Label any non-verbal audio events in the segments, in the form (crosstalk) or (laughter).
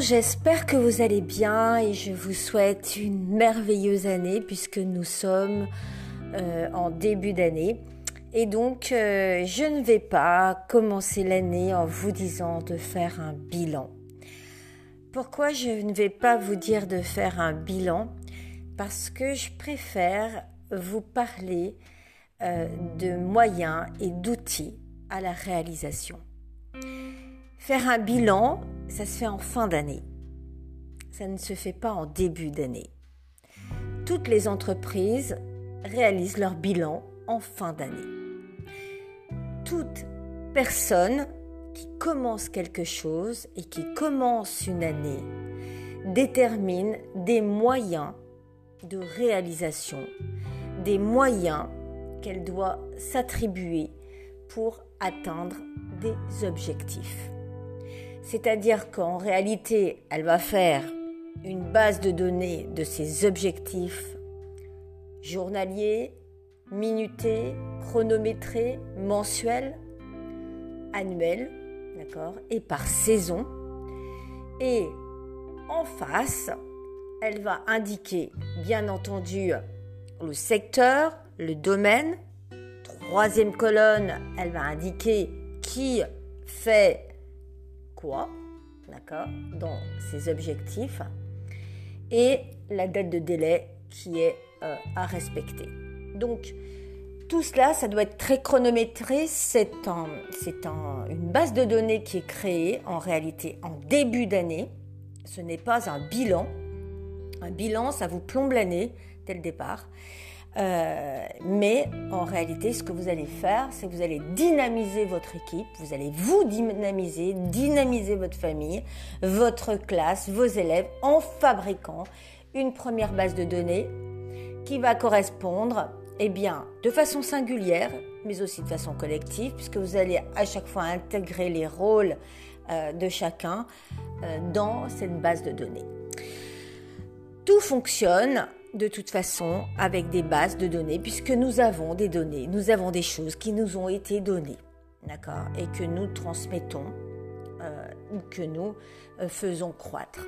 J'espère que vous allez bien et je vous souhaite une merveilleuse année puisque nous sommes euh, en début d'année. Et donc, euh, je ne vais pas commencer l'année en vous disant de faire un bilan. Pourquoi je ne vais pas vous dire de faire un bilan? Parce que je préfère vous parler euh, de moyens et d'outils à la réalisation. Faire un bilan, ça se fait en fin d'année. Ça ne se fait pas en début d'année. Toutes les entreprises réalisent leur bilan en fin d'année. Toute personne qui commence quelque chose et qui commence une année détermine des moyens de réalisation, des moyens qu'elle doit s'attribuer pour atteindre des objectifs. C'est-à-dire qu'en réalité, elle va faire une base de données de ses objectifs journaliers, minutés, chronométrés, mensuels, annuels, d'accord, et par saison. Et en face, elle va indiquer, bien entendu, le secteur, le domaine. Troisième colonne, elle va indiquer qui fait d'accord, dans ses objectifs, et la date de délai qui est euh, à respecter. Donc, tout cela, ça doit être très chronométré. C'est c'est une base de données qui est créée en réalité en début d'année. Ce n'est pas un bilan. Un bilan, ça vous plombe l'année dès le départ. Euh, mais en réalité, ce que vous allez faire, c'est que vous allez dynamiser votre équipe, vous allez vous dynamiser, dynamiser votre famille, votre classe, vos élèves, en fabriquant une première base de données qui va correspondre, eh bien, de façon singulière, mais aussi de façon collective, puisque vous allez à chaque fois intégrer les rôles euh, de chacun euh, dans cette base de données. Tout fonctionne de toute façon avec des bases de données, puisque nous avons des données, nous avons des choses qui nous ont été données, d'accord, et que nous transmettons euh, ou que nous euh, faisons croître.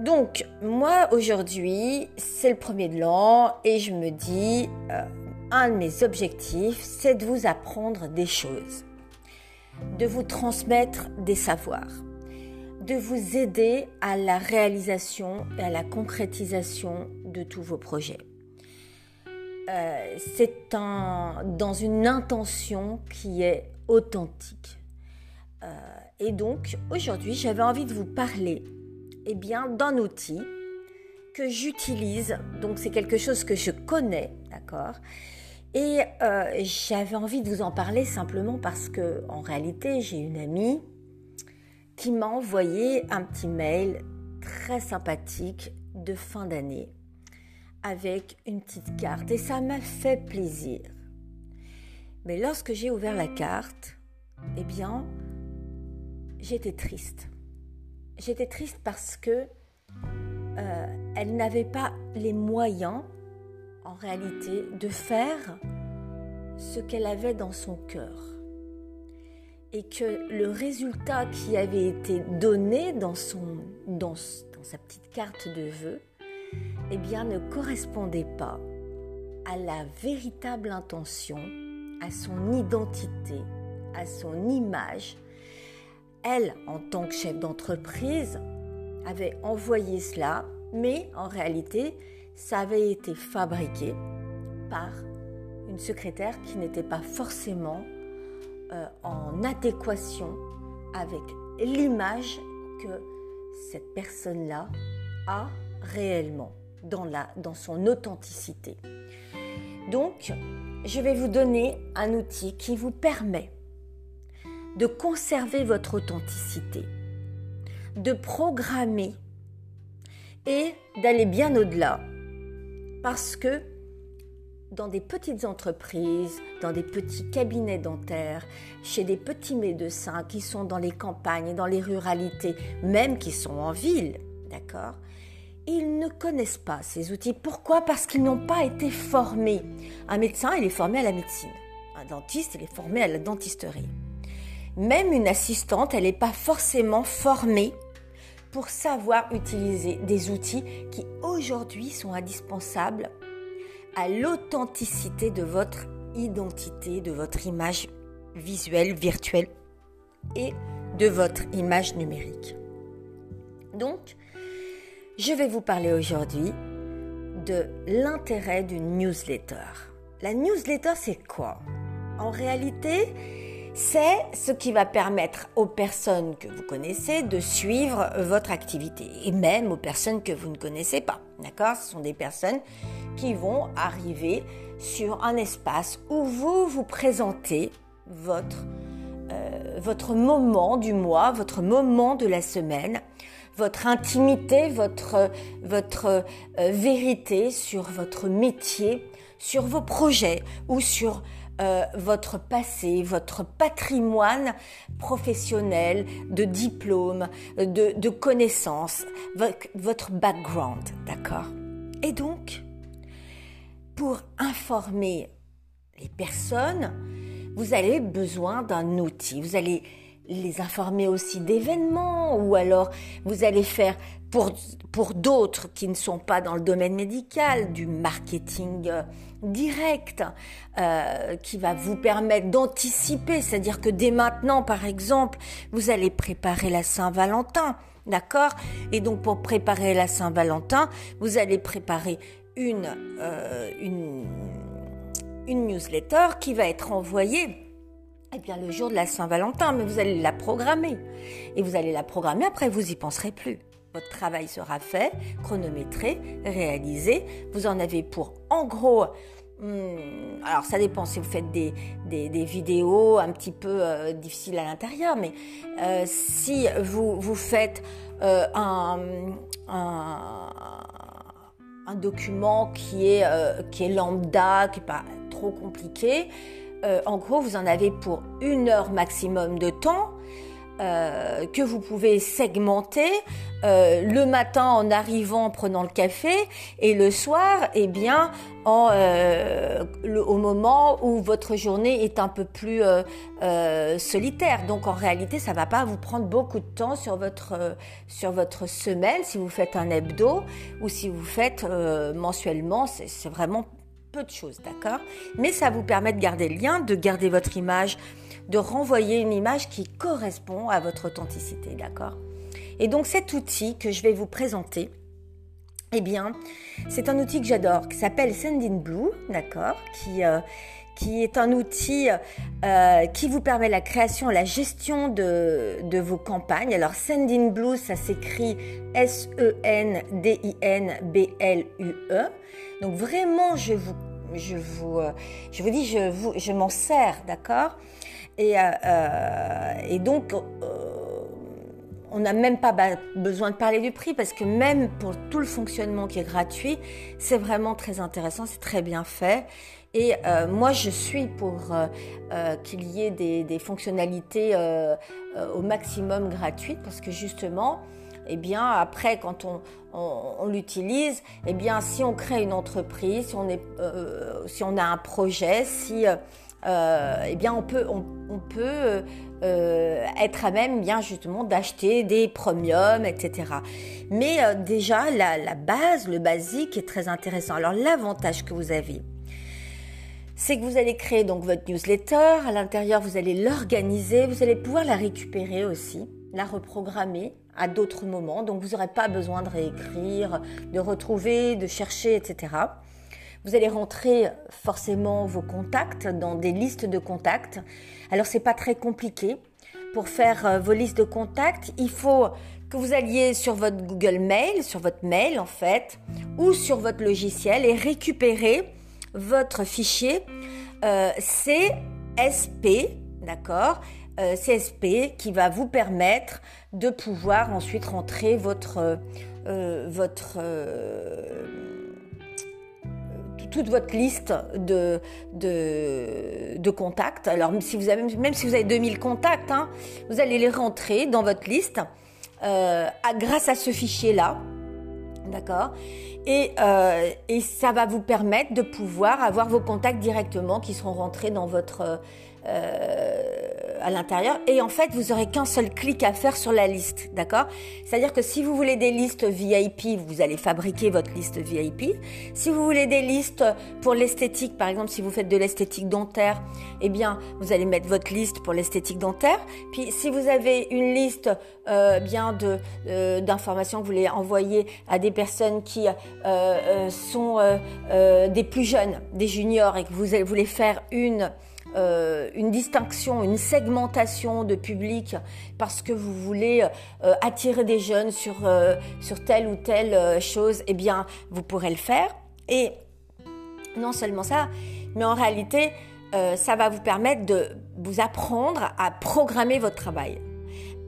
Donc, moi aujourd'hui, c'est le premier de l'an et je me dis, euh, un de mes objectifs, c'est de vous apprendre des choses, de vous transmettre des savoirs de vous aider à la réalisation et à la concrétisation de tous vos projets. Euh, c'est dans une intention qui est authentique. Euh, et donc aujourd'hui, j'avais envie de vous parler eh bien, d'un outil que j'utilise. Donc c'est quelque chose que je connais, d'accord? Et euh, j'avais envie de vous en parler simplement parce que en réalité, j'ai une amie qui m'a envoyé un petit mail très sympathique de fin d'année avec une petite carte et ça m'a fait plaisir. Mais lorsque j'ai ouvert la carte, eh bien, j'étais triste. J'étais triste parce que euh, elle n'avait pas les moyens, en réalité, de faire ce qu'elle avait dans son cœur et que le résultat qui avait été donné dans, sa petite carte de vœux eh ne correspondait pas à la véritable intention, à son identité, à son image. Elle, en tant que chef d'entreprise, avait envoyé cela, mais en réalité, ça avait été fabriqué par une secrétaire qui n'était pas forcément euh, en adéquation avec l'image que cette personne-là a réellement dans, son authenticité. Donc, je vais vous donner un outil qui vous permet de conserver votre authenticité, de programmer et d'aller bien au-delà. Parce que dans des petites entreprises, dans des petits cabinets dentaires, chez des petits médecins qui sont dans les campagnes, dans les ruralités, même qui sont en ville, d'accord? Ils ne connaissent pas ces outils. Pourquoi? Parce qu'ils n'ont pas été formés. Un médecin, il est formé à la médecine. Un dentiste, il est formé à la dentisterie. même une assistante, elle n'est pas forcément formée pour savoir utiliser des outils qui aujourd'hui sont indispensables à l'authenticité de votre identité, de votre image visuelle, virtuelle et de votre image numérique. Donc, je vais vous parler aujourd'hui de l'intérêt d'une newsletter. La newsletter, c'est quoi? En réalité, c'est ce qui va permettre aux personnes que vous connaissez de suivre votre activité et même aux personnes que vous ne connaissez pas. D'accord? Ce sont des personnes qui vont arriver sur un espace où vous vous présentez votre, euh, moment du mois, votre moment de la semaine, votre intimité, votre, votre euh, vérité sur votre métier, sur vos projets ou sur euh, votre passé, votre patrimoine professionnel, de diplôme, de, de connaissances, votre background, d'accord? Et donc, pour informer les personnes, vous avez besoin d'un outil. Vous allez les informer aussi d'événements ou alors vous allez faire pour, d'autres qui ne sont pas dans le domaine médical du marketing euh, direct euh, qui va vous permettre d'anticiper, c'est-à-dire que dès maintenant par exemple vous allez préparer la Saint-Valentin, d'accord? Et donc pour préparer la Saint-Valentin, vous allez préparer une, euh, une newsletter qui va être envoyée eh bien, le jour de la Saint-Valentin, mais vous allez la programmer. Et vous allez la programmer, après vous y penserez plus. Votre travail sera fait, chronométré, réalisé. Vous en avez pour, en gros, hmm, alors ça dépend si vous faites des, vidéos un petit peu euh, difficiles à l'intérieur, mais euh, si vous, faites euh, un, document qui est, qui est lambda, qui n'est pas trop compliqué, en gros, vous en avez pour une heure maximum de temps. Euh, que vous pouvez segmenter euh, le matin en arrivant en prenant le café et le soir eh bien en, au moment où votre journée est un peu plus solitaire. Donc en réalité ça va pas vous prendre beaucoup de temps sur votre sur votre semaine si vous faites un hebdo ou si vous faites mensuellement c'est vraiment peu de choses, d'accord? Mais ça vous permet de garder le lien, de garder votre image, de renvoyer une image qui correspond à votre authenticité, d'accord? Et donc cet outil que je vais vous présenter, eh bien, c'est un outil que j'adore, qui s'appelle Sendinblue, d'accord? Qui, euh, qui est un outil euh, qui vous permet la création, la gestion de, de vos campagnes. Alors Sendinblue, ça s'écrit S-E-N-D-I-N-B-L-U-E. Donc vraiment, je vous, je vous, euh, je vous dis, je, je m'en sers, d'accord? Et, euh, euh, et, donc, on n'a même pas besoin de parler du prix parce que même pour tout le fonctionnement qui est gratuit, c'est vraiment très intéressant, c'est très bien fait. Et moi, je suis pour qu'il y ait des, fonctionnalités au maximum gratuites parce que justement, eh bien après quand on, l'utilise, eh bien si on crée une entreprise, euh, si on a un projet, si euh, eh bien on peut, on, peut euh, être à même bien justement d'acheter des premiums, etc. Mais déjà la, la base, le basique est très intéressant. Alors l'avantage que vous avez, c'est que vous allez créer donc votre newsletter. À l'intérieur, vous allez l'organiser, vous allez pouvoir la récupérer aussi, la reprogrammer à d'autres moments. Donc vous n'aurez pas besoin de réécrire, de retrouver, de chercher, etc. Vous allez rentrer forcément vos contacts dans des listes de contacts. Alors c'est pas très compliqué. Pour faire euh, vos listes de contacts, il faut que vous alliez sur votre Google Mail, sur votre mail en fait, ou sur votre logiciel et récupérer votre fichier euh, CSP, d'accord euh, CSP qui va vous permettre de pouvoir ensuite rentrer votre, votre toute votre liste de, de, contacts. Alors si vous avez, même si vous avez 2000 contacts, hein, vous allez les rentrer dans votre liste à, grâce à ce fichier-là. D'accord? Et, et, ça va vous permettre de pouvoir avoir vos contacts directement qui seront rentrés dans votre à l'intérieur. Et en fait, vous aurez qu'un seul clic à faire sur la liste, d'accord? C'est-à-dire que si vous voulez des listes VIP, vous allez fabriquer votre liste VIP. Si vous voulez des listes pour l'esthétique, par exemple, si vous faites de l'esthétique dentaire, eh bien, vous allez mettre votre liste pour l'esthétique dentaire. Puis, si vous avez une liste euh, bien de euh, d'informations que vous voulez envoyer à des personnes qui euh, sont des plus jeunes, des juniors, et que vous voulez faire une une distinction, une segmentation de public parce que vous voulez attirer des jeunes sur, sur telle ou telle chose, eh bien, vous pourrez le faire. Et non seulement ça, mais en réalité, ça va vous permettre de vous apprendre à programmer votre travail.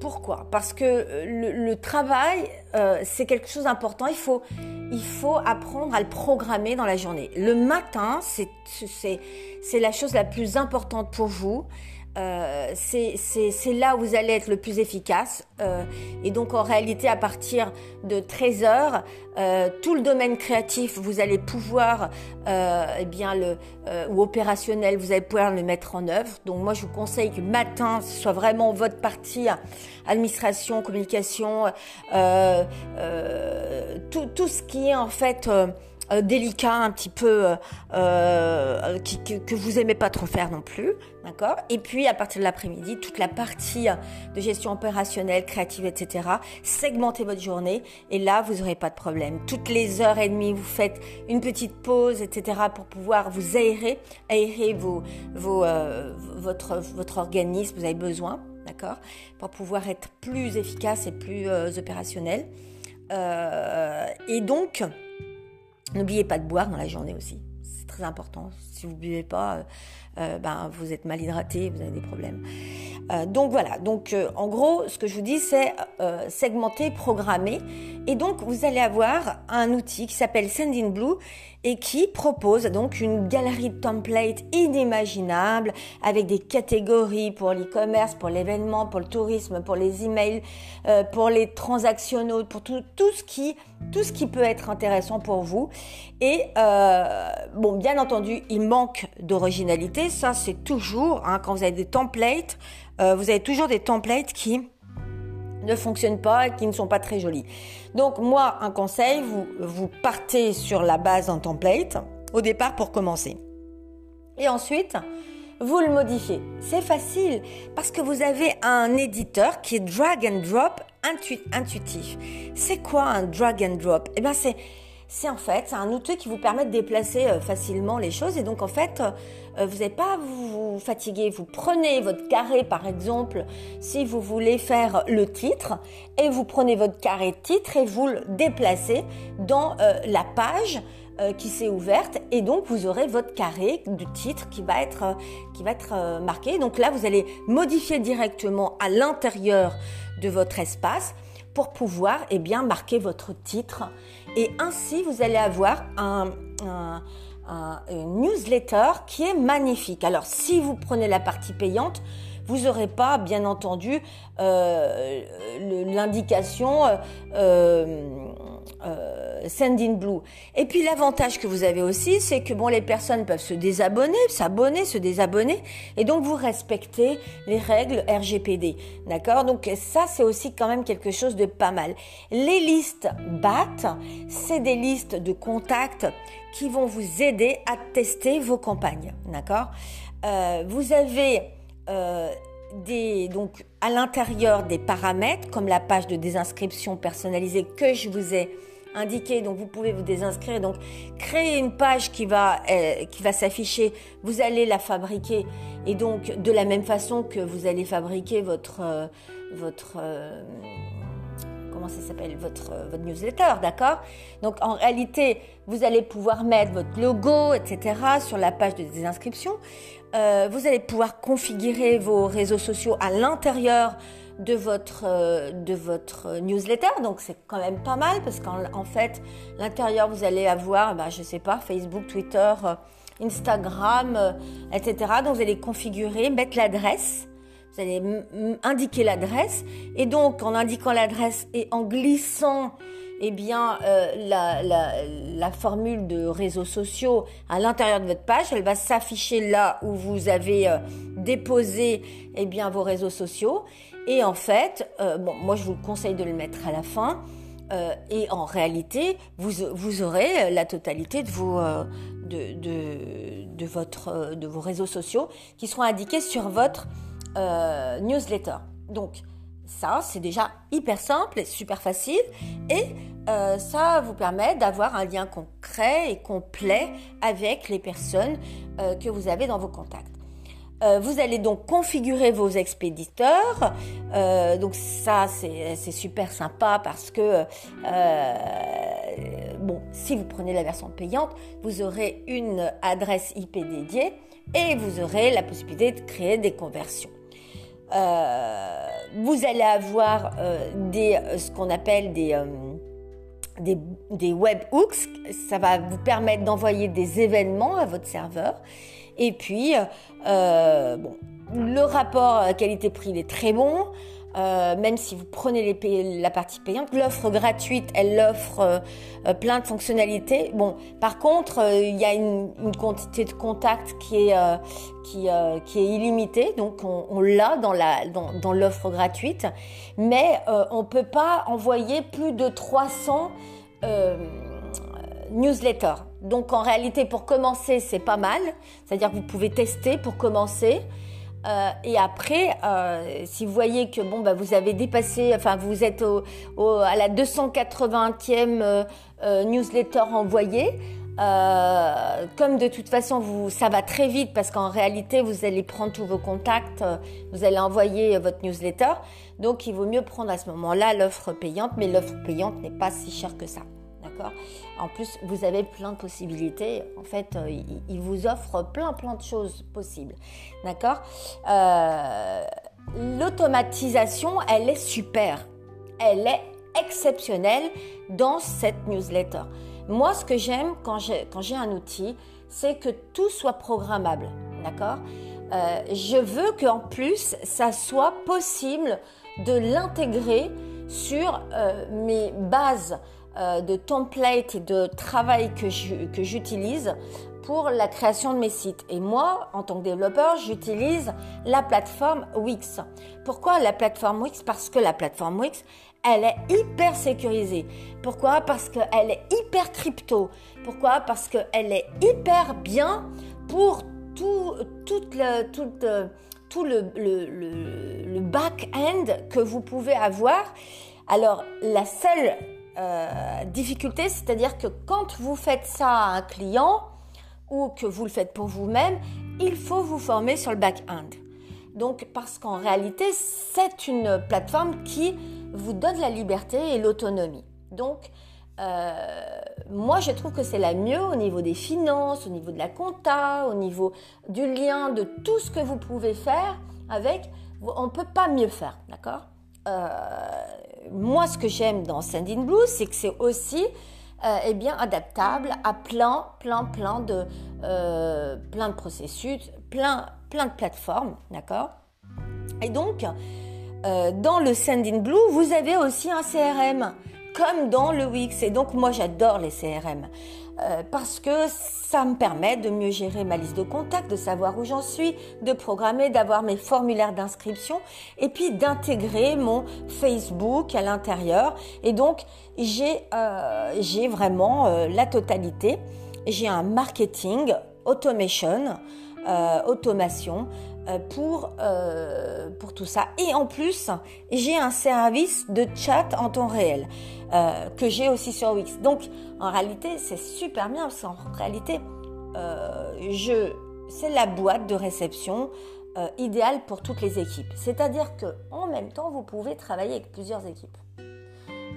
Pourquoi? Parce que euh, le, travail, euh, c'est quelque chose d'important. Il faut, il faut apprendre à le programmer dans la journée. Le matin, c'est la chose la plus importante pour vous. Euh, c'est là où vous allez être le plus efficace. Euh, et donc en réalité, à partir de 13 heures, euh, tout le domaine créatif, vous allez pouvoir, eh bien le ou opérationnel, vous allez pouvoir le mettre en œuvre. Donc moi, je vous conseille que matin, ce soit vraiment votre partie administration, communication, tout, tout ce qui est en fait euh, délicat, un petit peu euh, euh que, vous aimez pas trop faire non plus, d'accord? Et puis à partir de l'après-midi, toute la partie de gestion opérationnelle, créative, etc. Segmentez votre journée et là vous n'aurez pas de problème. Toutes les heures et demie, vous faites une petite pause, etc. pour pouvoir vous aérer, aérer vos, vos, euh, votre, votre organisme. Vous avez besoin, d'accord? Pour pouvoir être plus efficace et plus opérationnel. et donc N'oubliez pas de boire dans la journée aussi. C'est très important. Si vous ne buvez pas, euh, euh, ben, vous êtes mal hydraté, vous avez des problèmes. Euh, donc voilà, donc en gros, ce que je vous dis, c'est segmenter, programmer. Et donc, vous allez avoir un outil qui s'appelle Sendinblue et qui propose donc une galerie de templates inimaginable avec des catégories pour l'e-commerce, pour l'événement, pour le tourisme, pour les emails, pour les transactionnels, pour tout, tout, ce qui, tout ce qui peut être intéressant pour vous. Et bon, bien entendu, il manque d'originalité ça c'est toujours, hein, quand vous avez des templates, euh, vous avez toujours des templates qui ne fonctionnent pas et qui ne sont pas très jolis. Donc moi, un conseil, vous, vous partez sur la base d'un template au départ pour commencer. Et ensuite, vous le modifiez. C'est facile parce que vous avez un éditeur qui est drag and drop intuitif. C'est quoi un drag and drop? Eh bien, c'est c'est en fait un outil qui vous permet de déplacer euh, facilement les choses et donc en fait euh, vous n'avez pas à vous fatiguer. Vous prenez votre carré par exemple si vous voulez faire le titre et vous prenez votre carré titre et vous le déplacez dans euh, la page qui s'est ouverte et donc vous aurez votre carré du titre qui va être qui va être marqué. Donc là vous allez modifier directement à l'intérieur de votre espace pour pouvoir eh bien marquer votre titre et ainsi, vous allez avoir un, newsletter qui est magnifique. Alors, si vous prenez la partie payante, vous n'aurez pas, bien entendu, euh, l'indication euh, euh, Send in Blue. Et puis l'avantage que vous avez aussi, c'est que bon, les personnes peuvent se désabonner, s'abonner, se désabonner, et donc vous respectez les règles RGPD, d'accord? Donc ça, c'est aussi quand même quelque chose de pas mal. Les listes BAT, c'est des listes de contacts qui vont vous aider à tester vos campagnes, d'accord? Vous avez euh, des, donc à l'intérieur des paramètres comme la page de désinscription personnalisée que je vous ai indiqué. Donc vous pouvez vous désinscrire. Donc créer une page qui va euh, qui va s'afficher. Vous allez la fabriquer et donc de la même façon que vous allez fabriquer votre euh, votre comment ça s'appelle votre, votre newsletter, d'accord? Donc en réalité, vous allez pouvoir mettre votre logo, etc. sur la page de désinscription. Euh, vous allez pouvoir configurer vos réseaux sociaux à l'intérieur de votre euh, de votre newsletter donc c'est quand même pas mal parce qu'en fait l'intérieur vous allez avoir bah, je sais pas Facebook Twitter euh, Instagram etc donc vous allez configurer mettre l'adresse vous allez indiquer l'adresse et donc en indiquant l'adresse et en glissant eh bien, euh, la, la, formule de réseaux sociaux à l'intérieur de votre page, elle va s'afficher là où vous avez euh, déposer eh bien, vos réseaux sociaux. Et en fait, bon, moi je vous conseille de le mettre à la fin. et en réalité, vous, vous, aurez la totalité de vos, de, de, votre, de vos réseaux sociaux qui seront indiqués sur votre newsletter. Donc, ça, c'est déjà hyper simple et super facile. Et euh, ça vous permet d'avoir un lien concret et complet avec les personnes euh, que vous avez dans vos contacts. Euh, vous allez donc configurer vos expéditeurs. donc ça, c'est super sympa parce que, bon, si vous prenez la version payante, vous aurez une adresse IP dédiée et vous aurez la possibilité de créer des conversions. Euh, vous allez avoir euh, des, euh, ce qu'on appelle des, des, des webhooks. Ça va vous permettre d'envoyer des événements à votre serveur. Et puis, bon, le rapport qualité-prix est très bon. Euh, même si vous prenez la partie payante, l'offre gratuite, elle offre euh, plein de fonctionnalités. Bon, par contre, euh, il y a une, quantité de contacts qui est illimitée, donc on, l'a dans dans, l'offre gratuite, mais on peut pas envoyer plus de 300 newsletters. Donc en réalité, pour commencer, c'est pas mal. C'est-à-dire que vous pouvez tester pour commencer. Euh, et après, euh, si vous voyez que bon, bah, vous avez dépassé, enfin vous êtes au, à la 280e euh, newsletter envoyée, comme de toute façon ça va très vite parce qu'en réalité vous allez prendre tous vos contacts, vous allez envoyer votre newsletter, donc il vaut mieux prendre à ce moment-là l'offre payante, mais l'offre payante n'est pas si chère que ça. En plus, vous avez plein de possibilités. En fait, euh, il, vous offre plein, plein de choses possibles. D'accord euh, L'automatisation, elle est super. Elle est exceptionnelle dans cette newsletter. Moi, ce que j'aime quand j'ai un outil, c'est que tout soit programmable. D'accord euh, Je veux qu'en plus, ça soit possible de l'intégrer sur mes bases euh, de templates et de travail que j'utilise pour la création de mes sites. Et moi, en tant que développeur, j'utilise la plateforme Wix. Pourquoi la plateforme Wix? Parce que la plateforme Wix, elle est hyper sécurisée. Pourquoi? Parce qu'elle est hyper crypto. Pourquoi? Parce qu'elle est hyper bien pour tout, tout le, tout, tout le, le, le back-end que vous pouvez avoir. Alors, la seule euh, difficulté, c'est-à-dire que quand vous faites ça à un client ou que vous le faites pour vous-même, il faut vous former sur le back-end. Donc, parce qu'en réalité, c'est une plateforme qui vous donne la liberté et l'autonomie. Donc, euh, moi, je trouve que c'est la mieux au niveau des finances, au niveau de la compta, au niveau du lien, de tout ce que vous pouvez faire avec. On ne peut pas mieux faire, d'accord? Moi, ce que j'aime dans Sending Blue, c'est que c'est aussi euh, eh bien, adaptable à plein, plein, plein de, euh, plein de processus, plein, plein de plateformes, d'accord? Et donc, euh, dans le Sending Blue, vous avez aussi un CRM, comme dans le Wix. Et donc, moi, j'adore les CRM. Euh, parce que ça me permet de mieux gérer ma liste de contacts, de savoir où j'en suis, de programmer, d'avoir mes formulaires d'inscription et puis d'intégrer mon Facebook à l'intérieur. Et donc j'ai euh, vraiment euh, la totalité. J'ai un marketing automation, automation pour, pour tout ça. Et en plus, j'ai un service de chat en temps réel. Euh, que j'ai aussi sur Wix. Donc en réalité c'est super bien parce qu'en réalité euh, c'est la boîte de réception euh, idéale pour toutes les équipes. C'est-à-dire que en même temps vous pouvez travailler avec plusieurs équipes.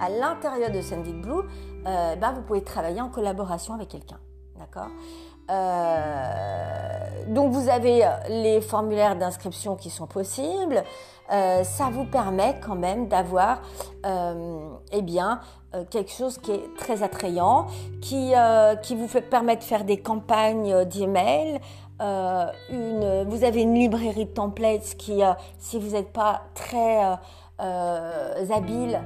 À l'intérieur de Sendit Blue, ben, vous pouvez travailler en collaboration avec quelqu'un. D'accord? Donc vous avez les formulaires d'inscription qui sont possibles. Euh, ça vous permet quand même d'avoir euh, eh bien euh, quelque chose qui est très attrayant, qui vous permettre de faire des campagnes d'email. vous avez une librairie de templates qui, si vous n'êtes pas très habile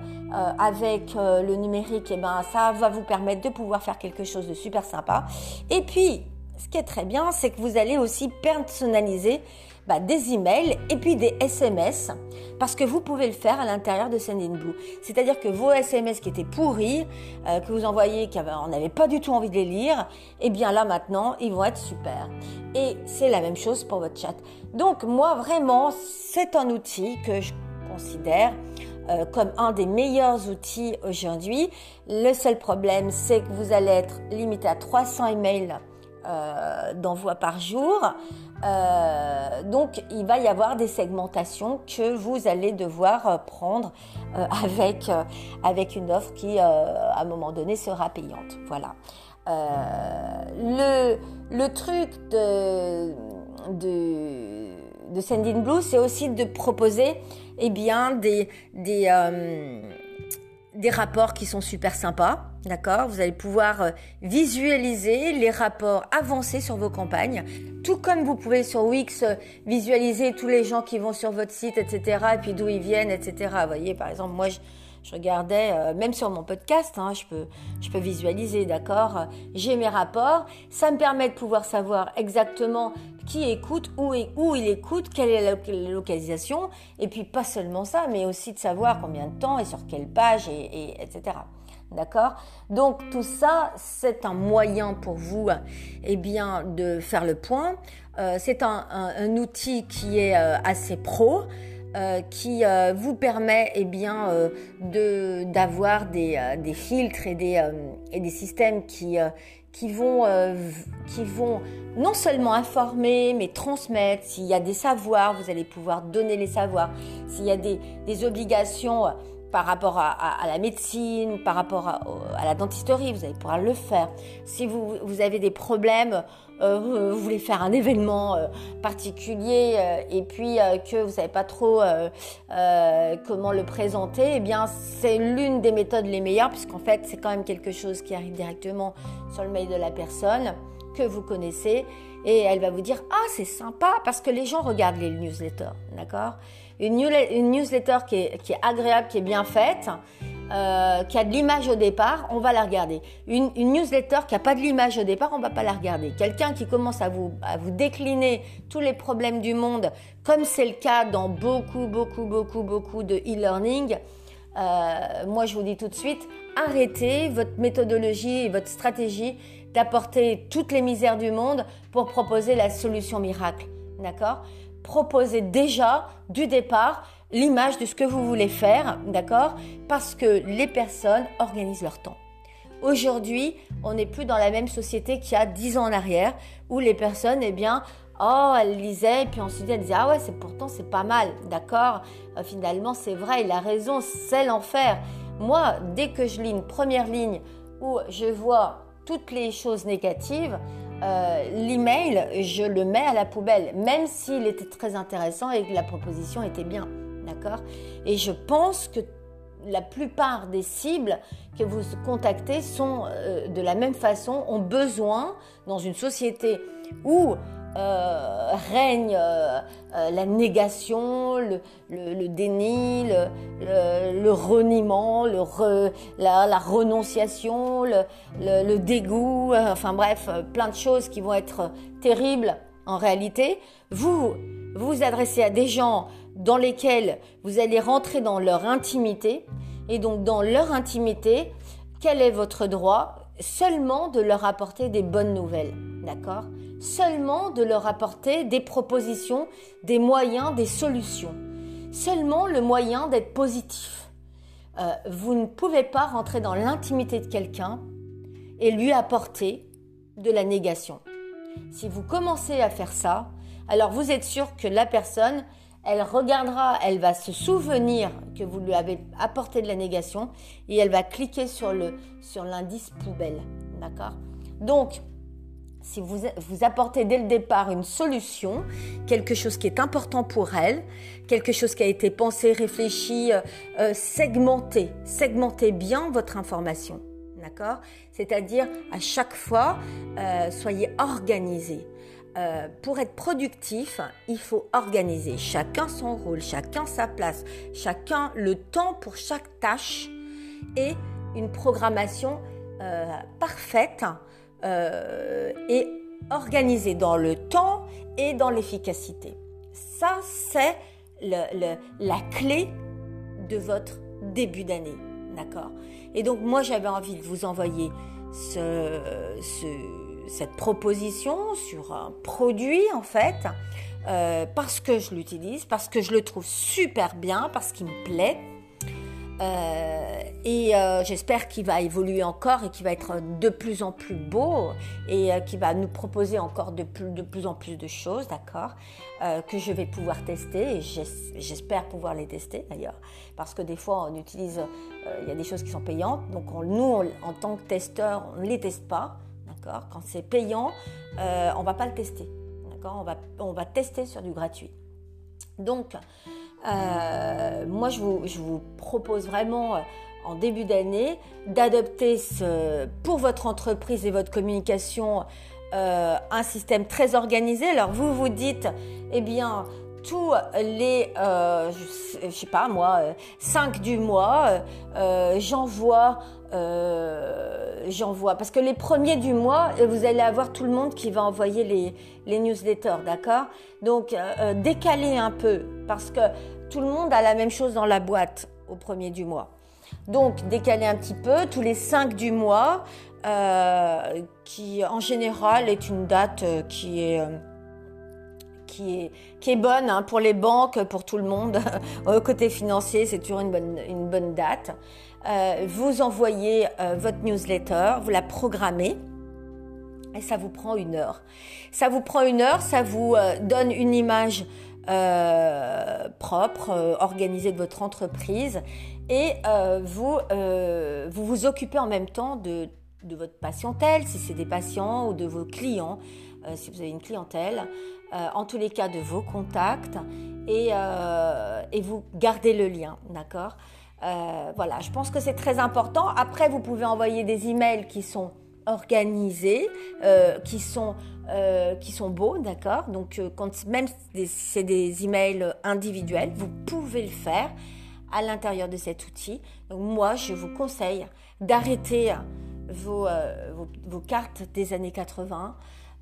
avec le numérique, eh ben ça va vous permettre de pouvoir faire quelque chose de super sympa. Et puis ce qui est très bien, c'est que vous allez aussi personnaliser bah, des emails et puis des SMS parce que vous pouvez le faire à l'intérieur de Sendinblue. C'est-à-dire que vos SMS qui étaient pourris, euh, que vous envoyez, qu'on n'avait pas du tout envie de les lire, eh bien là maintenant, ils vont être super. Et c'est la même chose pour votre chat. Donc moi vraiment, c'est un outil que je considère euh, comme un des meilleurs outils aujourd'hui. Le seul problème, c'est que vous allez être limité à 300 emails euh, d'envoi par jour. Euh, donc, il va y avoir des segmentations que vous allez devoir euh, prendre euh, avec, avec une offre qui, à un moment donné, sera payante. Voilà. le, le truc de, de, de Sending Blue, c'est aussi de proposer eh bien, des, des, des rapports qui sont super sympas. D'accord? Vous allez pouvoir euh, visualiser les rapports avancés sur vos campagnes, tout comme vous pouvez sur Wix euh, visualiser tous les gens qui vont sur votre site, etc. Et puis d'où ils viennent, etc. Vous voyez, par exemple, moi, je, regardais, euh, même sur mon podcast, hein, je, peux, je peux visualiser, d'accord? J'ai mes rapports. Ça me permet de pouvoir savoir exactement qui écoute, où, où il écoute, quelle est la localisation. Et puis pas seulement ça, mais aussi de savoir combien de temps et sur quelle page, et etc. D'accord? Donc tout ça, c'est un moyen pour vous eh bien, de faire le point. Euh, c'est un, outil qui est euh, assez pro. Euh, qui vous permet eh bien de d'avoir des, des, filtres et des, et des systèmes qui qui vont qui vont non seulement informer mais transmettre s'il y a des savoirs vous allez pouvoir donner les savoirs s'il y a des, des obligations par rapport à, la médecine, par rapport à, la dentisterie, vous allez pouvoir le faire. Si vous, avez des problèmes, euh, vous voulez faire un événement euh, particulier euh, et puis que vous savez pas trop comment le présenter, eh bien c'est l'une des méthodes les meilleures puisqu'en fait c'est quand même quelque chose qui arrive directement sur le mail de la personne que vous connaissez et elle va vous dire ah c'est sympa parce que les gens regardent les newsletters, d'accord? Une, newsletter qui est, agréable, qui est bien faite, euh, qui a de l'image au départ, on va la regarder. Une, newsletter qui n'a pas de l'image au départ, on va pas la regarder. Quelqu'un qui commence à vous, à vous décliner tous les problèmes du monde, comme c'est le cas dans beaucoup, beaucoup, beaucoup, beaucoup de e-learning, euh, moi je vous dis tout de suite, arrêtez votre méthodologie et votre stratégie d'apporter toutes les misères du monde pour proposer la solution miracle. D'accord? Proposez déjà du départ l'image de ce que vous voulez faire, d'accord? Parce que les personnes organisent leur temps. Aujourd'hui, on n'est plus dans la même société qu'il y a dix ans en arrière, où les personnes, eh bien, oh, elles lisaient, et puis ensuite elles disaient, ah ouais, c'est pourtant c'est pas mal, d'accord? Euh, Finalement, c'est vrai, il a raison, c'est l'enfer. Moi, dès que je lis une première ligne où je vois toutes les choses négatives, euh, l'email, je le mets à la poubelle, même s'il était très intéressant et que la proposition était bien. D'accord? Et je pense que la plupart des cibles que vous contactez sont euh, de la même façon, ont besoin, dans une société où euh, règne euh, euh, la négation, le, déni, le, reniement, re, la, renonciation, le, dégoût, enfin bref, plein de choses qui vont être terribles en réalité. Vous vous, adressez à des gens dans lesquels vous allez rentrer dans leur intimité et donc dans leur intimité, quel est votre droit Seulement de leur apporter des bonnes nouvelles, d'accord? Seulement de leur apporter des propositions, des moyens, des solutions. Seulement le moyen d'être positif. Euh, vous ne pouvez pas rentrer dans l'intimité de quelqu'un et lui apporter de la négation. Si vous commencez à faire ça, alors vous êtes sûr que la personne, elle regardera, elle va se souvenir que vous lui avez apporté de la négation et elle va cliquer sur le sur l'indice poubelle, d'accord? Donc si vous, vous apportez dès le départ une solution, quelque chose qui est important pour elle, quelque chose qui a été pensé, réfléchi, euh, euh, segmenté, segmentez bien votre information. D'accord? C'est-à-dire, à chaque fois, euh, soyez organisé. Euh, pour être productif, il faut organiser chacun son rôle, chacun sa place, chacun le temps pour chaque tâche et une programmation parfaite euh, et organisée dans le temps et dans l'efficacité. Ça, c'est la clé de votre début d'année. D'accord? Et donc, moi, j'avais envie de vous envoyer cette proposition sur un produit, en fait, euh, parce que je l'utilise, parce que je le trouve super bien, parce qu'il me plaît. Euh, et euh, j'espère qu'il va évoluer encore et qu'il va être de plus en plus beau et euh, qu'il va nous proposer encore de plus, en plus de choses, d'accord Que je vais pouvoir tester et j'espère pouvoir les tester d'ailleurs. Parce que des fois, on utilise, il y a des choses qui sont payantes. Donc nous, en tant que testeur, on ne les teste pas, d'accord Quand c'est payant, on ne va pas le tester, d'accord on va, on va tester sur du gratuit. Donc, euh, moi, je vous, propose vraiment euh, en début d'année d'adopter pour votre entreprise et votre communication euh, un système très organisé. Alors vous vous dites, eh bien, tous les, je, sais pas moi, 5 du mois, j'envoie, j'envoie, parce que les premiers du mois, vous allez avoir tout le monde qui va envoyer les, les newsletters, d'accord? Donc, décalez un peu, parce que tout le monde a la même chose dans la boîte au premier du mois. Donc, décaler un petit peu, tous les 5 du mois, euh, qui en général est une date euh, qui est, euh, qui est, qui est bonne hein, pour les banques, pour tout le monde. (laughs) Côté financier, c'est toujours une bonne, une bonne date. vous envoyez votre newsletter, vous la programmez. Et ça vous prend une heure. Ça vous prend une heure, ça vous donne une image euh, propre, euh, organisé de votre entreprise. Et euh, vous, vous vous occupez en même temps de, de votre patientèle, si c'est des patients ou de vos clients, si vous avez une clientèle, en tous les cas de vos contacts. Et, et vous gardez le lien, d'accord? Voilà, je pense que c'est très important. Après, vous pouvez envoyer des emails qui sont organisés, euh, qui sont euh, qui sont beaux, d'accord? Donc euh, quand même si c'est des emails individuels, vous pouvez le faire à l'intérieur de cet outil. Moi, je vous conseille d'arrêter vos, cartes des années 80,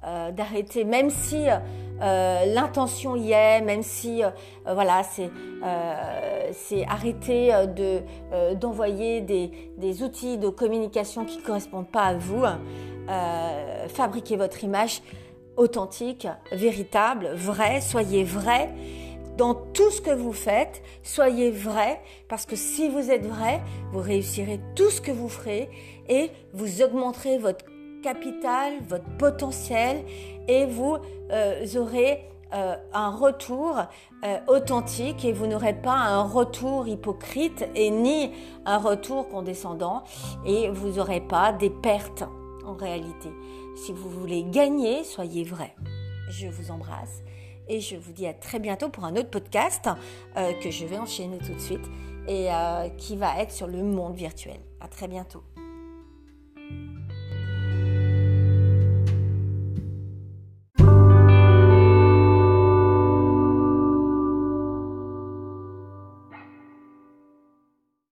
euh, d'arrêter, même si euh, l'intention y est, même si euh, voilà, c'est arrêter de d'envoyer des, des, outils de communication qui correspondent pas à vous. fabriquez votre image authentique, véritable, vraie, soyez vrai dans tout ce que vous faites, soyez vrai, parce que si vous êtes vrai, vous réussirez tout ce que vous ferez et vous augmenterez votre capital, votre potentiel et vous euh, aurez euh, un retour euh, authentique et vous n'aurez pas un retour hypocrite et ni un retour condescendant et vous n'aurez pas des pertes en réalité. Si vous voulez gagner, soyez vrai. Je vous embrasse et je vous dis à très bientôt pour un autre podcast que je vais enchaîner tout de suite et qui va être sur le monde virtuel. À très bientôt.